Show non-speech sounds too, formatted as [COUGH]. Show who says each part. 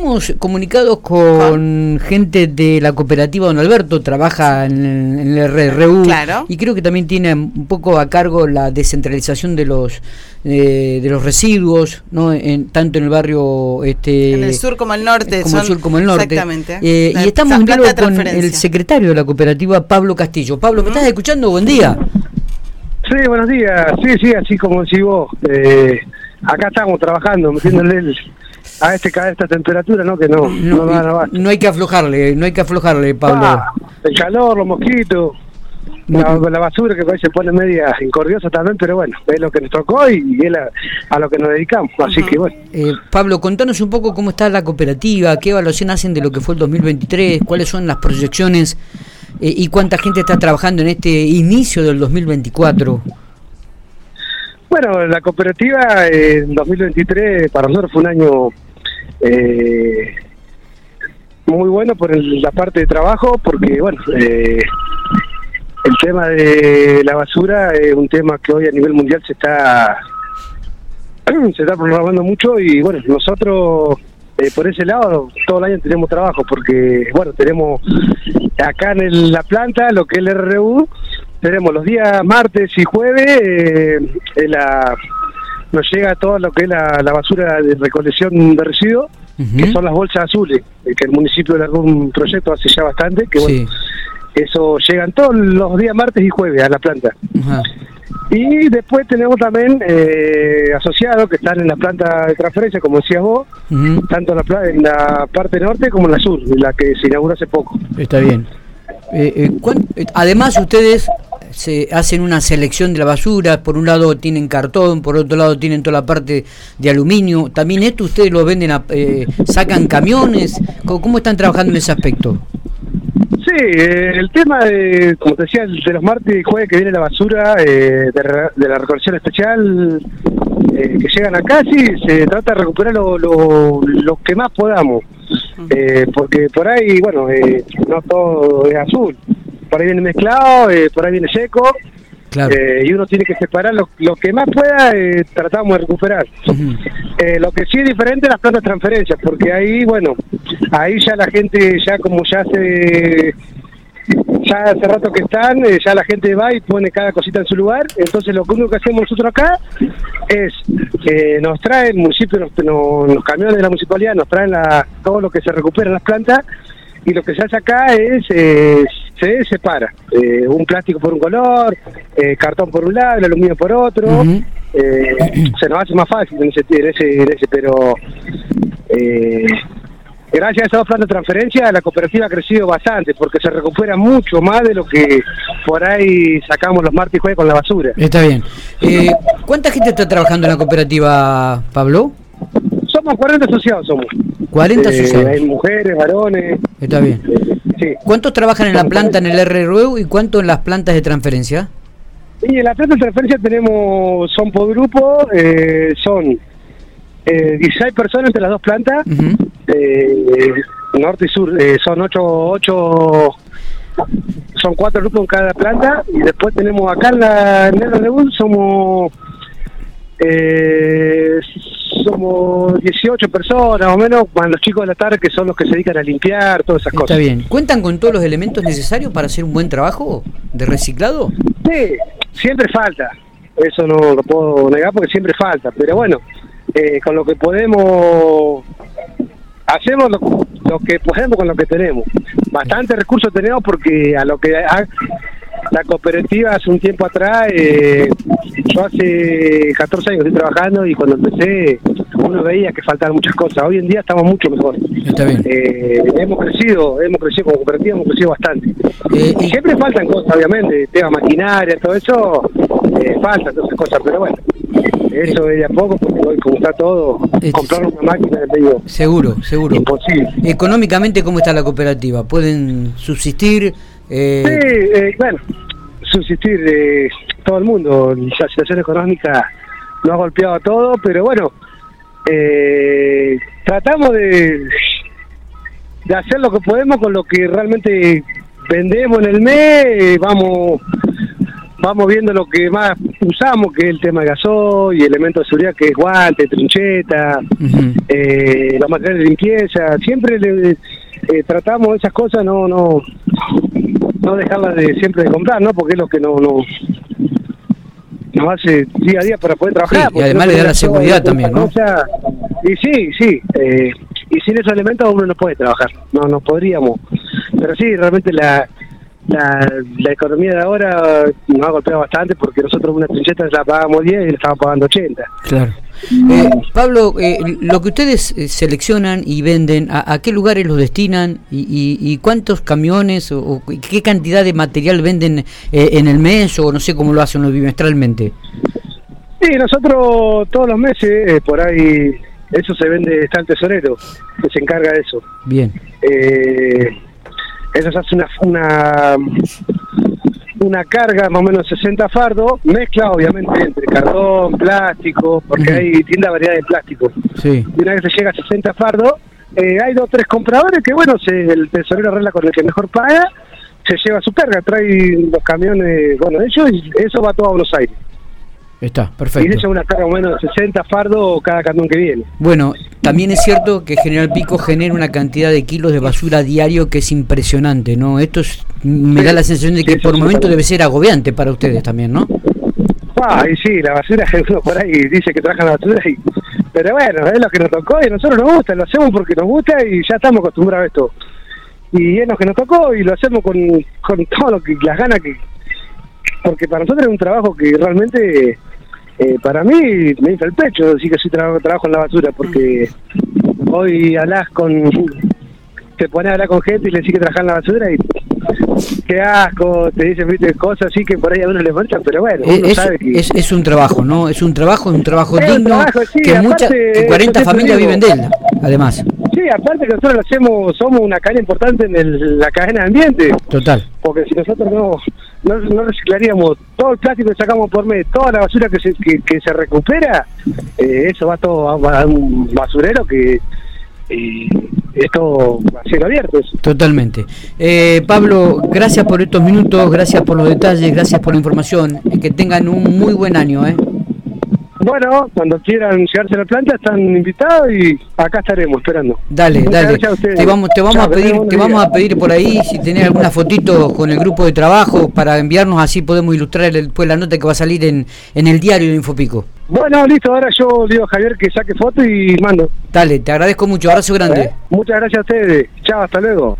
Speaker 1: estamos comunicados con gente de la cooperativa Don Alberto, trabaja en, el RRU y creo que también tiene un poco a cargo la descentralización de los eh, de los residuos, ¿no? En, tanto en el barrio este
Speaker 2: en el sur como el norte,
Speaker 1: como el sur como el norte.
Speaker 2: Exactamente.
Speaker 1: Eh, y estamos en diálogo con el secretario de la cooperativa Pablo Castillo. Pablo, ¿me estás escuchando? Buen día.
Speaker 3: Sí, buenos días. Sí, sí, así como decís vos. Eh, acá estamos trabajando, metiéndole el, a este a esta temperatura, ¿no? Que no, no,
Speaker 1: no, no, hay que aflojarle, no hay que aflojarle, Pablo. Ah,
Speaker 3: el calor, los mosquitos, la, basura que se pone media incordiosa también, pero bueno, es lo que nos tocó y, es a, lo que nos dedicamos, así que bueno.
Speaker 1: Eh, Pablo, contanos un poco cómo está la cooperativa, qué evaluación hacen de lo que fue el 2023, cuáles son las proyecciones eh, y cuánta gente está trabajando en este inicio del 2024.
Speaker 3: Bueno, la cooperativa en 2023 para nosotros fue un año eh, muy bueno por la parte de trabajo, porque bueno, eh, el tema de la basura es un tema que hoy a nivel mundial se está [CLEARS THROAT] se está programando mucho y bueno, nosotros eh, por ese lado todo el año tenemos trabajo porque bueno, tenemos acá en la planta lo que es el RU, tenemos los días martes y jueves eh, la nos llega todo lo que es la, basura de recolección de residuos, que son las bolsas azules, eh, que el municipio le un proyecto hace ya bastante, que bueno, eso llegan todos los días martes y jueves a la planta. Y después tenemos también eh, asociados que están en la planta de transferencia, como decías vos, tanto en la, en la parte norte como en la sur, la que se inauguró hace poco.
Speaker 1: Está bien. Eh, eh, además, ustedes se hacen una selección de la basura, por un lado tienen cartón, por otro lado tienen toda la parte de aluminio, también esto ustedes lo venden, eh, sacan camiones, ¿Cómo, están trabajando en ese aspecto?
Speaker 3: Sí, eh, el tema de, como te decía, de los martes y jueves que viene la basura eh, de, la recolección especial que llegan acá, sí, se trata de recuperar lo, lo, que más podamos, porque por ahí, bueno, no todo es azul por ahí viene mezclado, eh, por ahí viene seco. Eh, y uno tiene que separar lo, que más pueda, eh, tratamos de recuperar. lo que sí es diferente es las plantas de transferencia, porque ahí, bueno, ahí ya la gente, ya como ya se ya hace rato que están, ya la gente va y pone cada cosita en su lugar. Entonces, lo único que hacemos nosotros acá es que nos traen, el municipio, los camiones de la municipalidad nos traen la, todo lo que se recupera en las plantas y lo que se hace acá es eh, se separa eh, un plástico por un color eh, cartón por un lado el aluminio por otro se nos hace más fácil en ese, en ese, en ese pero gracias a esas dos planes de transferencia la cooperativa ha crecido bastante porque se recupera mucho más de lo que por ahí sacamos los martes y jueves con la basura.
Speaker 1: Está bien. ¿cuánta gente está trabajando en la cooperativa Pablo?
Speaker 3: Somos 40 asociados somos
Speaker 1: 40 eh, asociados.
Speaker 3: Hay mujeres, varones.
Speaker 1: Está bien. Sí. ¿Cuántos trabajan en la planta en el RRU y cuántos en las plantas de transferencia?
Speaker 3: Y en la planta de transferencia tenemos, son por grupo, eh, son eh, 16 personas entre las dos plantas, eh, norte y sur, son 8, 8, son cuatro grupos en cada planta, y después tenemos acá en, la, en el RRU somos eh, somos 18 personas, o menos, con los chicos de la tarde que son los que se dedican a limpiar, todas esas cosas.
Speaker 1: Está bien. ¿Cuentan con todos los elementos necesarios para hacer un buen trabajo de reciclado?
Speaker 3: Sí, siempre falta. Eso no lo puedo negar porque siempre falta. Pero bueno, eh, con lo que podemos, hacemos lo, que podemos con lo que tenemos. Bastante recursos tenemos porque a lo que la cooperativa hace un tiempo atrás, eh, yo hace 14 años estoy trabajando y cuando empecé uno veía que faltaban muchas cosas. Hoy en día estamos mucho mejor.
Speaker 1: Está bien.
Speaker 3: Eh, hemos crecido, hemos crecido como cooperativa, hemos crecido bastante. Eh, y siempre faltan cosas, obviamente, tema maquinaria, todo eso, eh, faltan todas esas cosas, pero bueno. Eso es de a poco, porque hoy como está todo, comprar una máquina es medio...
Speaker 1: Seguro, seguro.
Speaker 3: Imposible.
Speaker 1: Económicamente, ¿cómo está la cooperativa? ¿Pueden subsistir?
Speaker 3: Eh... Sí, eh, bueno, subsistir eh, todo el mundo. La situación económica no ha golpeado a todo, pero bueno, eh, tratamos de, de hacer lo que podemos con lo que realmente vendemos en el mes. Vamos vamos viendo lo que más usamos, que es el tema de gasoil y elementos de seguridad, que es guante, trincheta, eh, los materiales de limpieza. Siempre le, eh, tratamos esas cosas, no no no dejarlas de siempre de comprar, ¿no? Porque es lo que no, no nos hace día a día para poder trabajar.
Speaker 1: y además le da la seguridad también, ¿no?
Speaker 3: y sí, sí. Eh, y sin esos elementos uno no puede trabajar, no no podríamos. Pero sí, realmente la, la, la economía de ahora nos ha golpeado bastante porque nosotros una trincheta la pagábamos 10 y le estamos pagando 80.
Speaker 1: Claro. Eh, Pablo, eh, lo que ustedes eh, seleccionan y venden, ¿a, qué lugares los destinan y, y, cuántos camiones o, qué cantidad de material venden en el mes o no sé cómo lo hacen bimestralmente?
Speaker 3: Sí, nosotros todos los meses por ahí eso se vende, está el tesorero que se encarga de eso.
Speaker 1: Bien.
Speaker 3: Eh, eso se hace una, una, una carga más o menos 60 fardos, mezcla obviamente entre cartón, plástico, porque hay tienda variedad de plástico.
Speaker 1: Sí.
Speaker 3: Y una vez que se llega a 60 fardos, eh, hay dos o tres compradores que, bueno, se, el tesorero arregla con el que mejor paga, se lleva su carga, trae los camiones, bueno, ellos, y eso va todo a Buenos Aires.
Speaker 1: Está, perfecto.
Speaker 3: Y ella una carga más o menos 60 fardos cada camión que viene.
Speaker 1: Bueno, también es cierto que General Pico genera una cantidad de kilos de basura diario que es impresionante, ¿no? Esto me da la sensación de que por momento debe ser agobiante para ustedes también, ¿no?
Speaker 3: Ah, y sí, la basura, [LAUGHS] uno por ahí dice que trabaja la basura, y, pero bueno, es lo que nos tocó y a nosotros nos gusta, lo hacemos porque nos gusta y ya estamos acostumbrados a esto. Y es lo que nos tocó y lo hacemos con, con todo lo que, las ganas que... Porque para nosotros es un trabajo que realmente eh, para mí me hizo el pecho decir que soy trabajo, trabajo en la basura, porque hoy hablas con. te pones a hablar con gente y le decís que trabajar en la basura y. Qué asco, te dicen viste, cosas así que por ahí a uno le faltan, pero bueno, uno
Speaker 1: es,
Speaker 3: sabe que...
Speaker 1: es, es, un trabajo, ¿no? Es un trabajo, un trabajo digno, que, muchas, 40 familias viven de él, además.
Speaker 3: Sí, aparte que nosotros lo hacemos, somos una cadena importante en la cadena de ambiente.
Speaker 1: Total.
Speaker 3: Porque si nosotros no, no, reciclaríamos todo el plástico que sacamos por mes, toda la basura que se, que, se recupera, eh, eso va todo a, un basurero que eh, esto va a ser abierto.
Speaker 1: Totalmente. Eh, Pablo, gracias por estos minutos, gracias por los detalles, gracias por la información. Que tengan un muy buen año. ¿eh?
Speaker 3: Bueno, cuando quieran llegarse a la planta están invitados y acá estaremos esperando.
Speaker 1: Dale, dale. Te vamos, te vamos a pedir, te vamos a pedir por ahí si tenés alguna fotito con el grupo de trabajo para enviarnos así podemos ilustrar después la nota que va a salir en, en el diario de Infopico.
Speaker 3: Bueno, listo, ahora yo digo a Javier que saque foto y mando.
Speaker 1: Dale, te agradezco mucho, abrazo grande. ¿Eh?
Speaker 3: Muchas gracias a ustedes. Chao, hasta luego.